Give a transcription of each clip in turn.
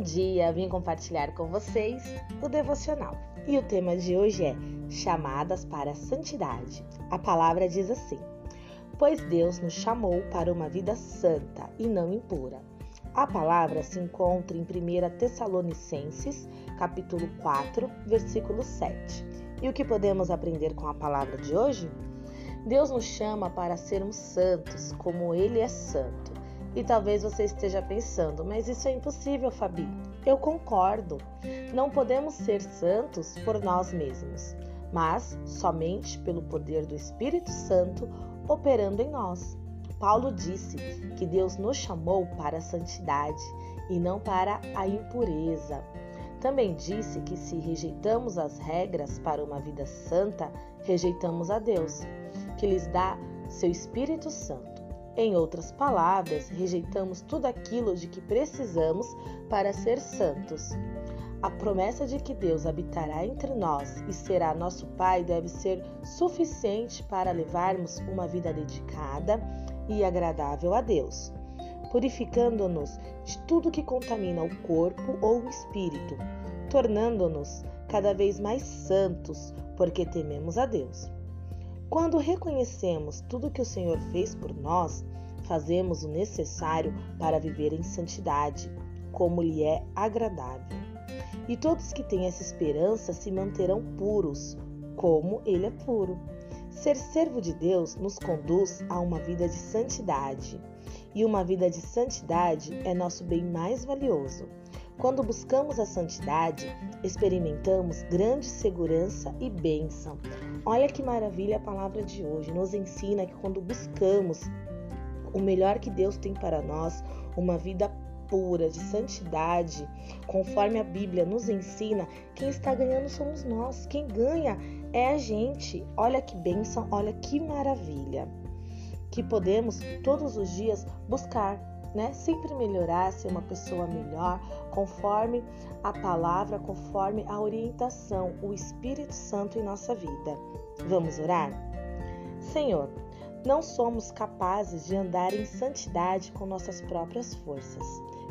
Bom dia, vim compartilhar com vocês o devocional. E o tema de hoje é Chamadas para a Santidade. A palavra diz assim: Pois Deus nos chamou para uma vida santa e não impura. A palavra se encontra em 1 Tessalonicenses, capítulo 4, versículo 7. E o que podemos aprender com a palavra de hoje? Deus nos chama para sermos santos, como Ele é santo. E talvez você esteja pensando, mas isso é impossível, Fabi. Eu concordo. Não podemos ser santos por nós mesmos, mas somente pelo poder do Espírito Santo operando em nós. Paulo disse que Deus nos chamou para a santidade e não para a impureza. Também disse que se rejeitamos as regras para uma vida santa, rejeitamos a Deus, que lhes dá seu Espírito Santo. Em outras palavras, rejeitamos tudo aquilo de que precisamos para ser santos. A promessa de que Deus habitará entre nós e será nosso Pai deve ser suficiente para levarmos uma vida dedicada e agradável a Deus, purificando-nos de tudo que contamina o corpo ou o espírito, tornando-nos cada vez mais santos, porque tememos a Deus. Quando reconhecemos tudo que o Senhor fez por nós, fazemos o necessário para viver em santidade, como lhe é agradável. E todos que têm essa esperança se manterão puros, como ele é puro. Ser servo de Deus nos conduz a uma vida de santidade, e uma vida de santidade é nosso bem mais valioso. Quando buscamos a santidade, experimentamos grande segurança e bênção. Olha que maravilha a palavra de hoje. Nos ensina que quando buscamos o melhor que Deus tem para nós, uma vida pura, de santidade, conforme a Bíblia nos ensina, quem está ganhando somos nós, quem ganha é a gente. Olha que bênção, olha que maravilha. Que podemos todos os dias buscar né? Sempre melhorar, ser uma pessoa melhor, conforme a palavra, conforme a orientação, o Espírito Santo em nossa vida. Vamos orar? Senhor, não somos capazes de andar em santidade com nossas próprias forças.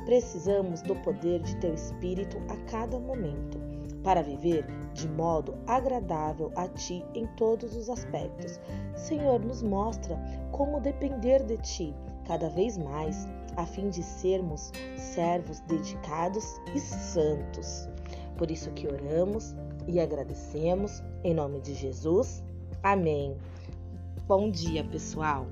Precisamos do poder de Teu Espírito a cada momento para viver de modo agradável a Ti em todos os aspectos. Senhor, nos mostra como depender de Ti cada vez mais a fim de sermos servos dedicados e santos. Por isso que oramos e agradecemos em nome de Jesus. Amém. Bom dia, pessoal.